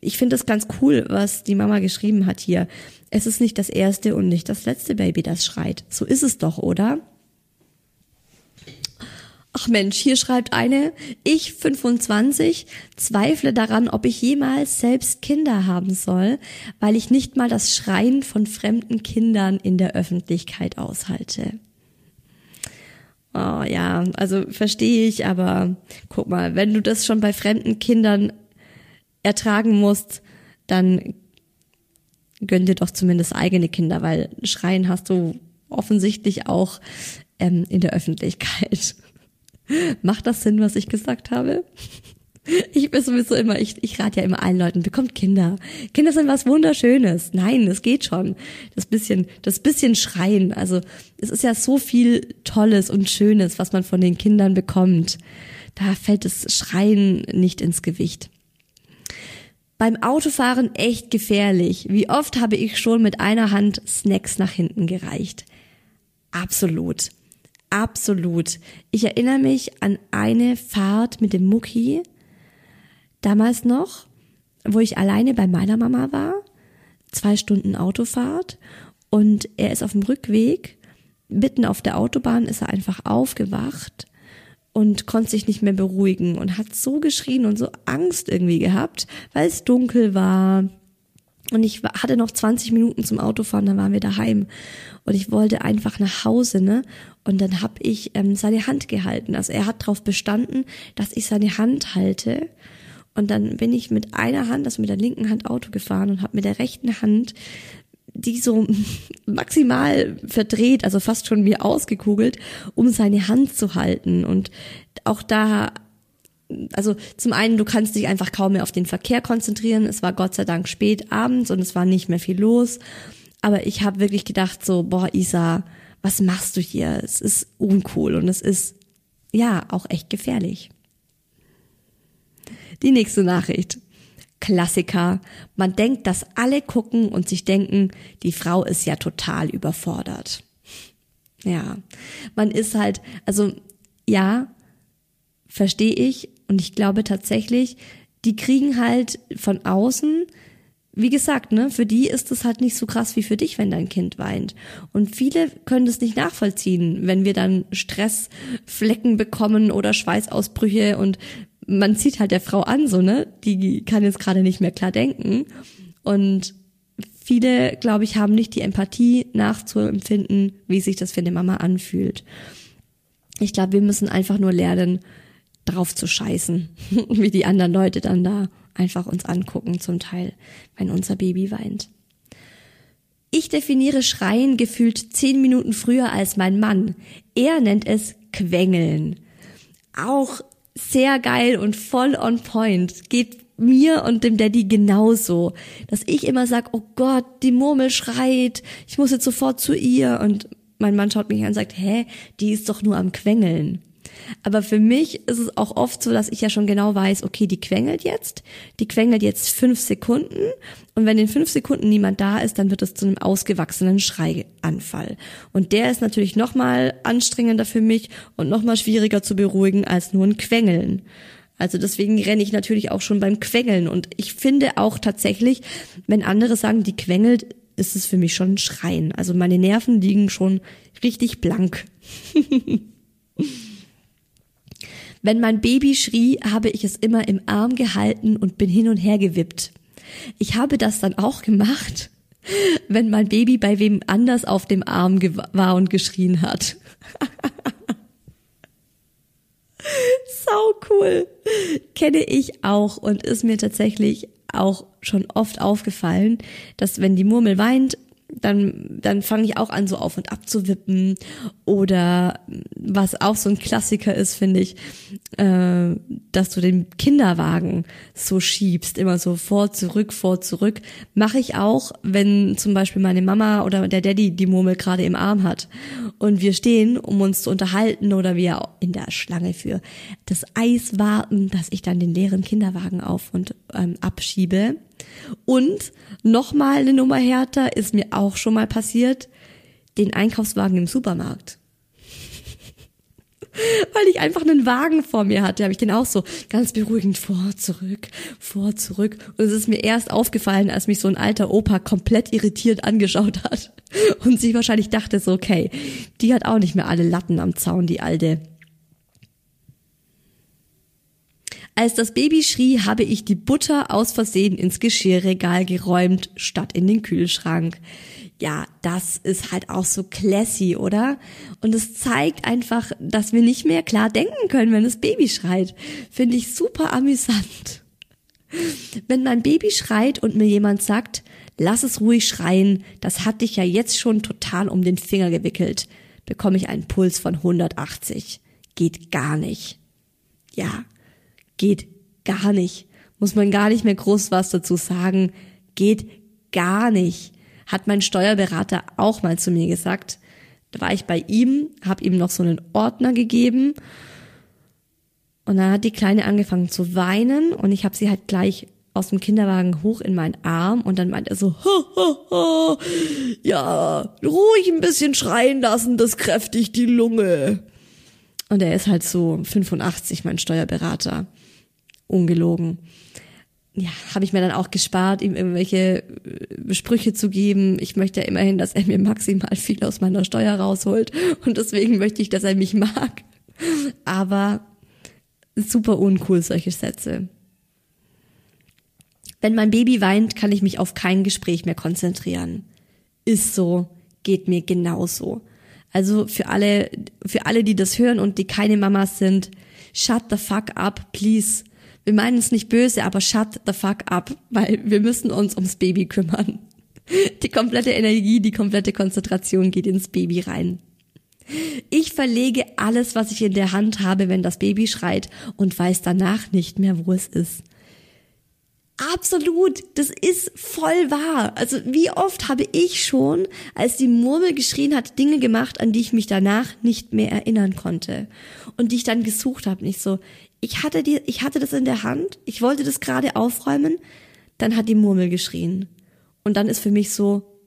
ich finde das ganz cool, was die Mama geschrieben hat hier. Es ist nicht das erste und nicht das letzte Baby, das schreit. So ist es doch, oder? Ach Mensch, hier schreibt eine, ich 25 zweifle daran, ob ich jemals selbst Kinder haben soll, weil ich nicht mal das Schreien von fremden Kindern in der Öffentlichkeit aushalte. Oh ja, also verstehe ich, aber guck mal, wenn du das schon bei fremden Kindern ertragen musst, dann gönn dir doch zumindest eigene Kinder, weil Schreien hast du offensichtlich auch ähm, in der Öffentlichkeit. Macht das Sinn, was ich gesagt habe? Ich bin sowieso immer, ich, ich rate ja immer allen Leuten, bekommt Kinder. Kinder sind was Wunderschönes. Nein, es geht schon. Das bisschen, das bisschen Schreien. Also, es ist ja so viel Tolles und Schönes, was man von den Kindern bekommt. Da fällt das Schreien nicht ins Gewicht. Beim Autofahren echt gefährlich. Wie oft habe ich schon mit einer Hand Snacks nach hinten gereicht? Absolut. Absolut. Ich erinnere mich an eine Fahrt mit dem Mucki, damals noch, wo ich alleine bei meiner Mama war, zwei Stunden Autofahrt und er ist auf dem Rückweg, mitten auf der Autobahn ist er einfach aufgewacht und konnte sich nicht mehr beruhigen und hat so geschrien und so Angst irgendwie gehabt, weil es dunkel war. Und ich hatte noch 20 Minuten zum Autofahren, dann waren wir daheim. Und ich wollte einfach nach Hause, ne? Und dann habe ich ähm, seine Hand gehalten. Also er hat darauf bestanden, dass ich seine Hand halte. Und dann bin ich mit einer Hand, also mit der linken Hand Auto gefahren und habe mit der rechten Hand die so [LAUGHS] maximal verdreht, also fast schon wie ausgekugelt, um seine Hand zu halten. Und auch da, also zum einen, du kannst dich einfach kaum mehr auf den Verkehr konzentrieren. Es war Gott sei Dank spät abends und es war nicht mehr viel los. Aber ich habe wirklich gedacht so, boah, Isa, was machst du hier? Es ist uncool und es ist ja auch echt gefährlich. Die nächste Nachricht. Klassiker. Man denkt, dass alle gucken und sich denken, die Frau ist ja total überfordert. Ja, man ist halt, also ja, verstehe ich und ich glaube tatsächlich, die kriegen halt von außen, wie gesagt, ne, für die ist es halt nicht so krass wie für dich, wenn dein Kind weint. Und viele können das nicht nachvollziehen, wenn wir dann Stressflecken bekommen oder Schweißausbrüche und man zieht halt der Frau an, so, ne? Die kann jetzt gerade nicht mehr klar denken. Und viele, glaube ich, haben nicht die Empathie nachzuempfinden, wie sich das für eine Mama anfühlt. Ich glaube, wir müssen einfach nur lernen, drauf zu scheißen, [LAUGHS] wie die anderen Leute dann da einfach uns angucken, zum Teil, wenn unser Baby weint. Ich definiere Schreien gefühlt zehn Minuten früher als mein Mann. Er nennt es Quengeln. Auch sehr geil und voll on point. Geht mir und dem Daddy genauso, dass ich immer sag, oh Gott, die Murmel schreit, ich muss jetzt sofort zu ihr und mein Mann schaut mich an und sagt, hä, die ist doch nur am Quengeln. Aber für mich ist es auch oft so, dass ich ja schon genau weiß, okay, die quengelt jetzt, die quengelt jetzt fünf Sekunden und wenn in fünf Sekunden niemand da ist, dann wird es zu einem ausgewachsenen Schreianfall. Und der ist natürlich nochmal anstrengender für mich und nochmal schwieriger zu beruhigen als nur ein Quengeln. Also deswegen renne ich natürlich auch schon beim Quengeln und ich finde auch tatsächlich, wenn andere sagen, die quengelt, ist es für mich schon ein Schreien. Also meine Nerven liegen schon richtig blank. [LAUGHS] Wenn mein Baby schrie, habe ich es immer im Arm gehalten und bin hin und her gewippt. Ich habe das dann auch gemacht, [LAUGHS] wenn mein Baby bei wem anders auf dem Arm war und geschrien hat. [LAUGHS] Sau cool. Kenne ich auch und ist mir tatsächlich auch schon oft aufgefallen, dass wenn die Murmel weint, dann, dann fange ich auch an, so auf und ab zu wippen. Oder was auch so ein Klassiker ist, finde ich, äh, dass du den Kinderwagen so schiebst, immer so vor, zurück, vor, zurück. Mache ich auch, wenn zum Beispiel meine Mama oder der Daddy die Murmel gerade im Arm hat. Und wir stehen, um uns zu unterhalten oder wir in der Schlange für das Eis warten, dass ich dann den leeren Kinderwagen auf und ähm, abschiebe und nochmal eine Nummer härter ist mir auch schon mal passiert, den Einkaufswagen im Supermarkt. [LAUGHS] Weil ich einfach einen Wagen vor mir hatte, habe ich den auch so ganz beruhigend vor, zurück, vor, zurück. Und es ist mir erst aufgefallen, als mich so ein alter Opa komplett irritiert angeschaut hat [LAUGHS] und sich wahrscheinlich dachte so, okay, die hat auch nicht mehr alle Latten am Zaun, die alte. Als das Baby schrie, habe ich die Butter aus Versehen ins Geschirrregal geräumt, statt in den Kühlschrank. Ja, das ist halt auch so classy, oder? Und es zeigt einfach, dass wir nicht mehr klar denken können, wenn das Baby schreit. Finde ich super amüsant. Wenn mein Baby schreit und mir jemand sagt, lass es ruhig schreien, das hat dich ja jetzt schon total um den Finger gewickelt, bekomme ich einen Puls von 180. Geht gar nicht. Ja, Geht gar nicht. Muss man gar nicht mehr groß was dazu sagen. Geht gar nicht. Hat mein Steuerberater auch mal zu mir gesagt. Da war ich bei ihm, habe ihm noch so einen Ordner gegeben. Und dann hat die Kleine angefangen zu weinen und ich habe sie halt gleich aus dem Kinderwagen hoch in meinen Arm und dann meint er so, ha, ha, ha, ja, ruhig ein bisschen schreien lassen, das kräftigt die Lunge. Und er ist halt so 85, mein Steuerberater ungelogen. Ja, habe ich mir dann auch gespart, ihm irgendwelche äh, Sprüche zu geben. Ich möchte ja immerhin, dass er mir maximal viel aus meiner Steuer rausholt und deswegen möchte ich, dass er mich mag. Aber super uncool solche Sätze. Wenn mein Baby weint, kann ich mich auf kein Gespräch mehr konzentrieren. Ist so, geht mir genauso. Also für alle, für alle, die das hören und die keine Mamas sind, shut the fuck up, please wir meinen es nicht böse, aber shut the fuck up, weil wir müssen uns ums Baby kümmern. Die komplette Energie, die komplette Konzentration geht ins Baby rein. Ich verlege alles, was ich in der Hand habe, wenn das Baby schreit und weiß danach nicht mehr, wo es ist. Absolut, das ist voll wahr. Also wie oft habe ich schon, als die Murmel geschrien hat, Dinge gemacht, an die ich mich danach nicht mehr erinnern konnte und die ich dann gesucht habe. Nicht so, ich hatte die, ich hatte das in der Hand, ich wollte das gerade aufräumen, dann hat die Murmel geschrien und dann ist für mich so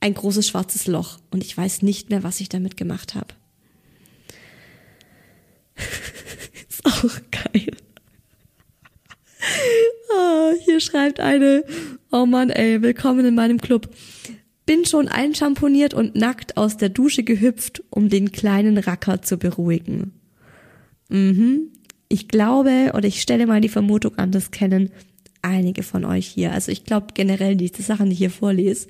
ein großes schwarzes Loch und ich weiß nicht mehr, was ich damit gemacht habe. [LAUGHS] ist auch geil. Oh, hier schreibt eine, oh Mann, ey, willkommen in meinem Club. Bin schon einschamponiert und nackt aus der Dusche gehüpft, um den kleinen Racker zu beruhigen. Mhm. Ich glaube, oder ich stelle mal die Vermutung an, das kennen einige von euch hier. Also ich glaube generell diese Sachen, die ich hier vorlese,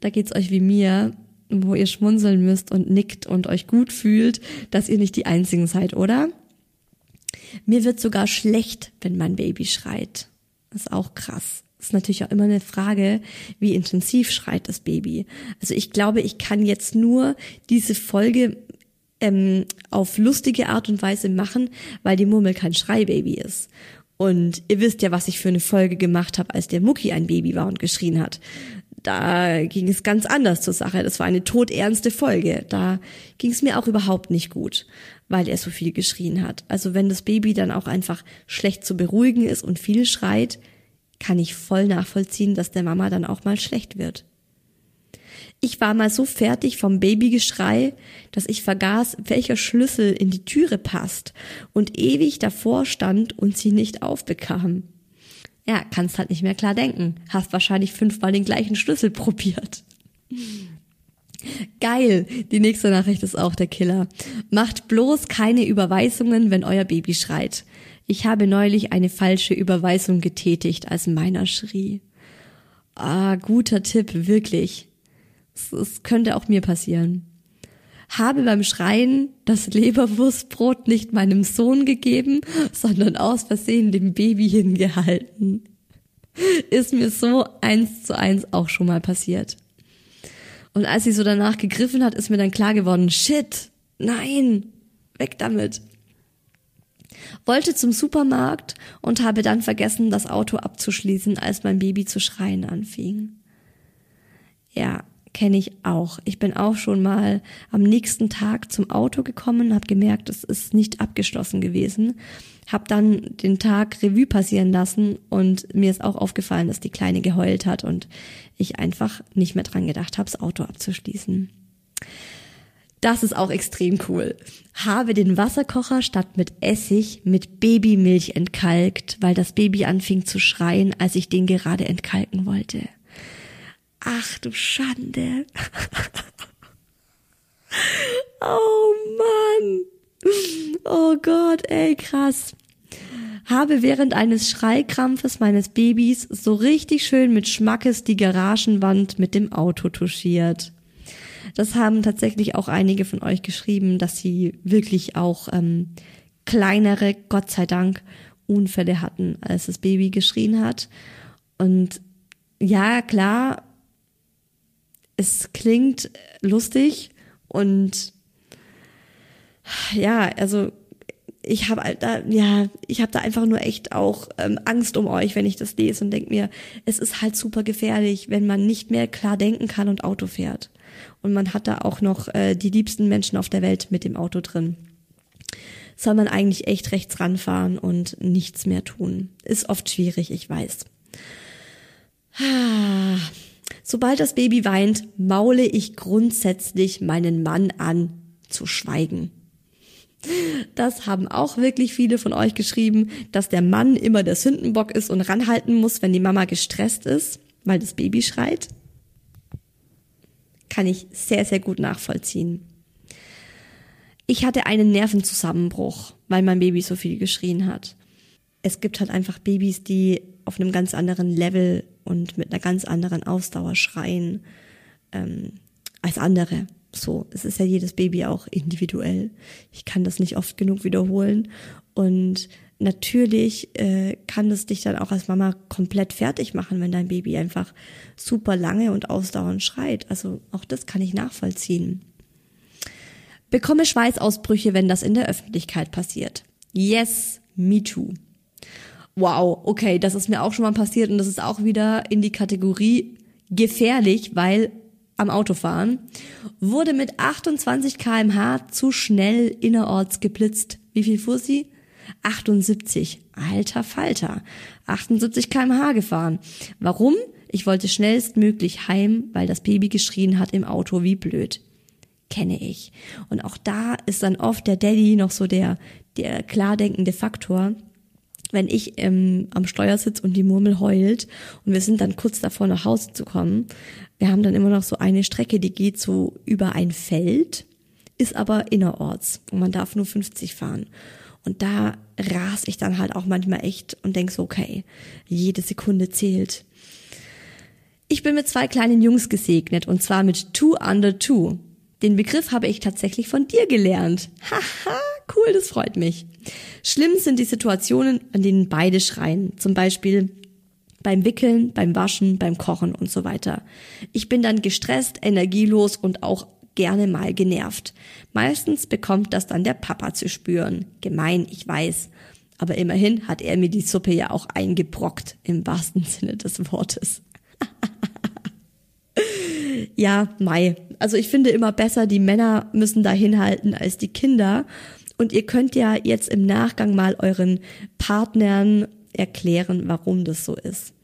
da geht's euch wie mir, wo ihr schmunzeln müsst und nickt und euch gut fühlt, dass ihr nicht die Einzigen seid, oder? Mir wird sogar schlecht, wenn mein Baby schreit. Das ist auch krass. Das ist natürlich auch immer eine Frage, wie intensiv schreit das Baby. Also ich glaube, ich kann jetzt nur diese Folge ähm, auf lustige Art und Weise machen, weil die Murmel kein Schreibaby ist. Und ihr wisst ja, was ich für eine Folge gemacht habe, als der Mucki ein Baby war und geschrien hat. Da ging es ganz anders zur Sache. Das war eine todernste Folge. Da ging es mir auch überhaupt nicht gut weil er so viel geschrien hat. Also wenn das Baby dann auch einfach schlecht zu beruhigen ist und viel schreit, kann ich voll nachvollziehen, dass der Mama dann auch mal schlecht wird. Ich war mal so fertig vom Babygeschrei, dass ich vergaß, welcher Schlüssel in die Türe passt und ewig davor stand und sie nicht aufbekam. Ja, kannst halt nicht mehr klar denken. Hast wahrscheinlich fünfmal den gleichen Schlüssel [LAUGHS] probiert. Geil. Die nächste Nachricht ist auch der Killer. Macht bloß keine Überweisungen, wenn euer Baby schreit. Ich habe neulich eine falsche Überweisung getätigt, als meiner schrie. Ah, guter Tipp, wirklich. Es könnte auch mir passieren. Habe beim Schreien das Leberwurstbrot nicht meinem Sohn gegeben, sondern aus Versehen dem Baby hingehalten. Ist mir so eins zu eins auch schon mal passiert. Und als sie so danach gegriffen hat, ist mir dann klar geworden, shit, nein, weg damit. Wollte zum Supermarkt und habe dann vergessen, das Auto abzuschließen, als mein Baby zu schreien anfing. Ja, kenne ich auch. Ich bin auch schon mal am nächsten Tag zum Auto gekommen, habe gemerkt, es ist nicht abgeschlossen gewesen, habe dann den Tag Revue passieren lassen und mir ist auch aufgefallen, dass die Kleine geheult hat und ich einfach nicht mehr dran gedacht habe, das Auto abzuschließen. Das ist auch extrem cool. Habe den Wasserkocher statt mit Essig mit Babymilch entkalkt, weil das Baby anfing zu schreien, als ich den gerade entkalken wollte. Ach du Schande. [LAUGHS] oh Mann. Oh Gott, ey, krass. Habe während eines Schreikrampfes meines Babys so richtig schön mit Schmackes die Garagenwand mit dem Auto touchiert. Das haben tatsächlich auch einige von euch geschrieben, dass sie wirklich auch ähm, kleinere, Gott sei Dank, Unfälle hatten, als das Baby geschrien hat. Und ja, klar, es klingt lustig und ja, also ich habe da ja, ich habe da einfach nur echt auch ähm, Angst um euch, wenn ich das lese und denke mir, es ist halt super gefährlich, wenn man nicht mehr klar denken kann und Auto fährt. Und man hat da auch noch äh, die liebsten Menschen auf der Welt mit dem Auto drin. Soll man eigentlich echt rechts ranfahren und nichts mehr tun. Ist oft schwierig, ich weiß. Ah. Sobald das Baby weint, maule ich grundsätzlich meinen Mann an, zu schweigen. Das haben auch wirklich viele von euch geschrieben, dass der Mann immer der Sündenbock ist und ranhalten muss, wenn die Mama gestresst ist, weil das Baby schreit. Kann ich sehr, sehr gut nachvollziehen. Ich hatte einen Nervenzusammenbruch, weil mein Baby so viel geschrien hat. Es gibt halt einfach Babys, die auf einem ganz anderen Level und mit einer ganz anderen Ausdauer schreien ähm, als andere. So, es ist ja jedes Baby auch individuell. Ich kann das nicht oft genug wiederholen. Und natürlich äh, kann es dich dann auch als Mama komplett fertig machen, wenn dein Baby einfach super lange und ausdauernd schreit. Also auch das kann ich nachvollziehen. Bekomme Schweißausbrüche, wenn das in der Öffentlichkeit passiert. Yes, me too. Wow, okay, das ist mir auch schon mal passiert und das ist auch wieder in die Kategorie gefährlich, weil am Autofahren wurde mit 28 kmh zu schnell innerorts geblitzt. Wie viel fuhr sie? 78. Alter Falter. 78 kmh gefahren. Warum? Ich wollte schnellstmöglich heim, weil das Baby geschrien hat im Auto wie blöd. Kenne ich. Und auch da ist dann oft der Daddy noch so der, der klar denkende Faktor. Wenn ich ähm, am Steuer sitze und die Murmel heult und wir sind dann kurz davor nach Hause zu kommen, wir haben dann immer noch so eine Strecke, die geht so über ein Feld, ist aber innerorts und man darf nur 50 fahren. Und da ras ich dann halt auch manchmal echt und denk so, okay, jede Sekunde zählt. Ich bin mit zwei kleinen Jungs gesegnet und zwar mit Two Under Two. Den Begriff habe ich tatsächlich von dir gelernt. Haha, cool, das freut mich. Schlimm sind die Situationen, an denen beide schreien. Zum Beispiel beim Wickeln, beim Waschen, beim Kochen und so weiter. Ich bin dann gestresst, energielos und auch gerne mal genervt. Meistens bekommt das dann der Papa zu spüren. Gemein, ich weiß. Aber immerhin hat er mir die Suppe ja auch eingebrockt, im wahrsten [LAUGHS] Sinne des Wortes. [LAUGHS] ja, Mai. Also ich finde immer besser, die Männer müssen da hinhalten als die Kinder. Und ihr könnt ja jetzt im Nachgang mal euren Partnern erklären, warum das so ist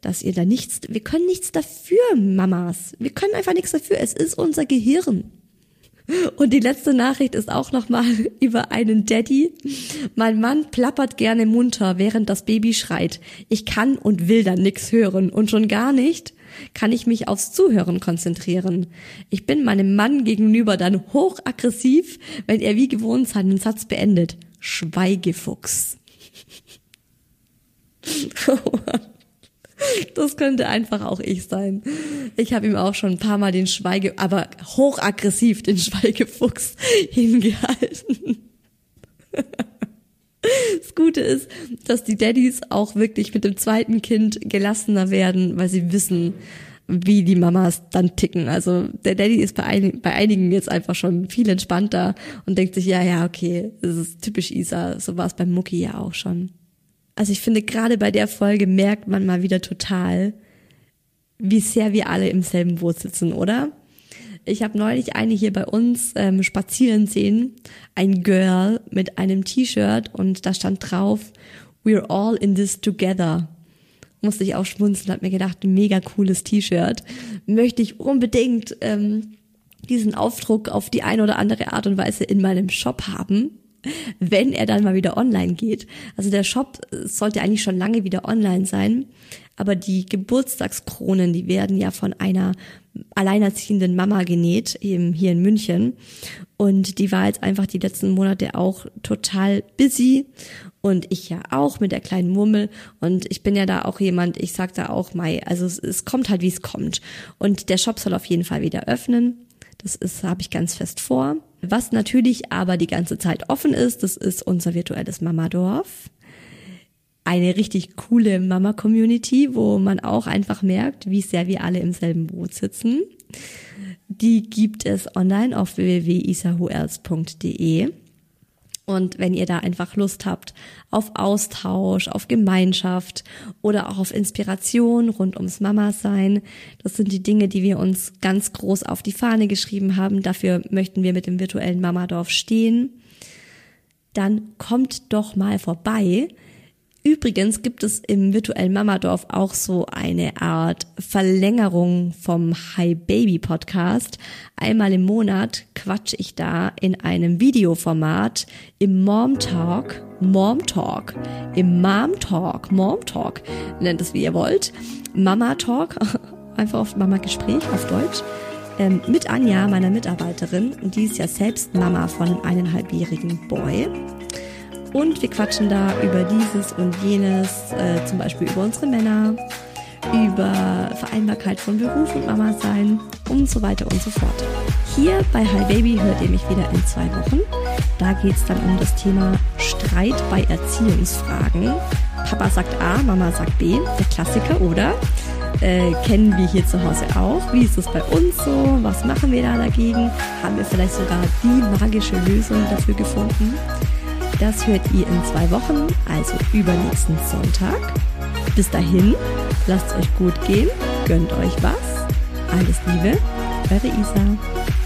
dass ihr da nichts, wir können nichts dafür, Mamas. Wir können einfach nichts dafür. Es ist unser Gehirn. Und die letzte Nachricht ist auch nochmal [LAUGHS] über einen Daddy. Mein Mann plappert gerne munter, während das Baby schreit. Ich kann und will dann nix hören und schon gar nicht kann ich mich aufs Zuhören konzentrieren. Ich bin meinem Mann gegenüber dann hochaggressiv, wenn er wie gewohnt seinen Satz beendet. Schweigefuchs. [LAUGHS] Das könnte einfach auch ich sein. Ich habe ihm auch schon ein paar Mal den Schweige, aber hochaggressiv den Schweigefuchs [LAUGHS] hingehalten. [LAUGHS] Das Gute ist, dass die Daddys auch wirklich mit dem zweiten Kind gelassener werden, weil sie wissen, wie die Mamas dann ticken. Also der Daddy ist bei, ein, bei einigen jetzt einfach schon viel entspannter und denkt sich, ja, ja, okay, das ist typisch Isa. So war es beim Mucki ja auch schon. Also ich finde, gerade bei der Folge merkt man mal wieder total, wie sehr wir alle im selben Boot sitzen, oder? Ich habe neulich eine hier bei uns ähm, spazieren sehen, ein Girl mit einem T-Shirt und da stand drauf, We're all in this together. Musste ich auch schmunzeln, hab mir gedacht, mega cooles T-Shirt. Möchte ich unbedingt ähm, diesen Aufdruck auf die eine oder andere Art und Weise in meinem Shop haben wenn er dann mal wieder online geht. Also der Shop sollte eigentlich schon lange wieder online sein, aber die Geburtstagskronen, die werden ja von einer alleinerziehenden Mama genäht, eben hier in München. Und die war jetzt einfach die letzten Monate auch total busy und ich ja auch mit der kleinen Murmel und ich bin ja da auch jemand, ich sag da auch Mai, also es, es kommt halt wie es kommt und der Shop soll auf jeden Fall wieder öffnen. Das ist habe ich ganz fest vor. Was natürlich aber die ganze Zeit offen ist, das ist unser virtuelles Mamadorf. Eine richtig coole Mama-Community, wo man auch einfach merkt, wie sehr wir alle im selben Boot sitzen. Die gibt es online auf www.isahuels.de. Und wenn ihr da einfach Lust habt auf Austausch, auf Gemeinschaft oder auch auf Inspiration rund ums Mama-Sein, das sind die Dinge, die wir uns ganz groß auf die Fahne geschrieben haben. Dafür möchten wir mit dem virtuellen Mamadorf stehen. Dann kommt doch mal vorbei. Übrigens gibt es im virtuellen Mamadorf auch so eine Art Verlängerung vom Hi Baby Podcast. Einmal im Monat quatsch ich da in einem Videoformat im Mom Talk, Mom Talk, im Mom Talk, Mom Talk, nennt es wie ihr wollt, Mama Talk, [LAUGHS] einfach auf Mama Gespräch auf Deutsch, ähm, mit Anja, meiner Mitarbeiterin, die ist ja selbst Mama von einem eineinhalbjährigen Boy. Und wir quatschen da über dieses und jenes, äh, zum Beispiel über unsere Männer, über Vereinbarkeit von Beruf und Mama sein und so weiter und so fort. Hier bei Hi Baby hört ihr mich wieder in zwei Wochen. Da geht es dann um das Thema Streit bei Erziehungsfragen. Papa sagt A, Mama sagt B, der Klassiker, oder? Äh, kennen wir hier zu Hause auch. Wie ist es bei uns so? Was machen wir da dagegen? Haben wir vielleicht sogar die magische Lösung dafür gefunden? Das hört ihr in zwei Wochen, also übernächsten Sonntag. Bis dahin, lasst es euch gut gehen, gönnt euch was. Alles Liebe, eure Isa.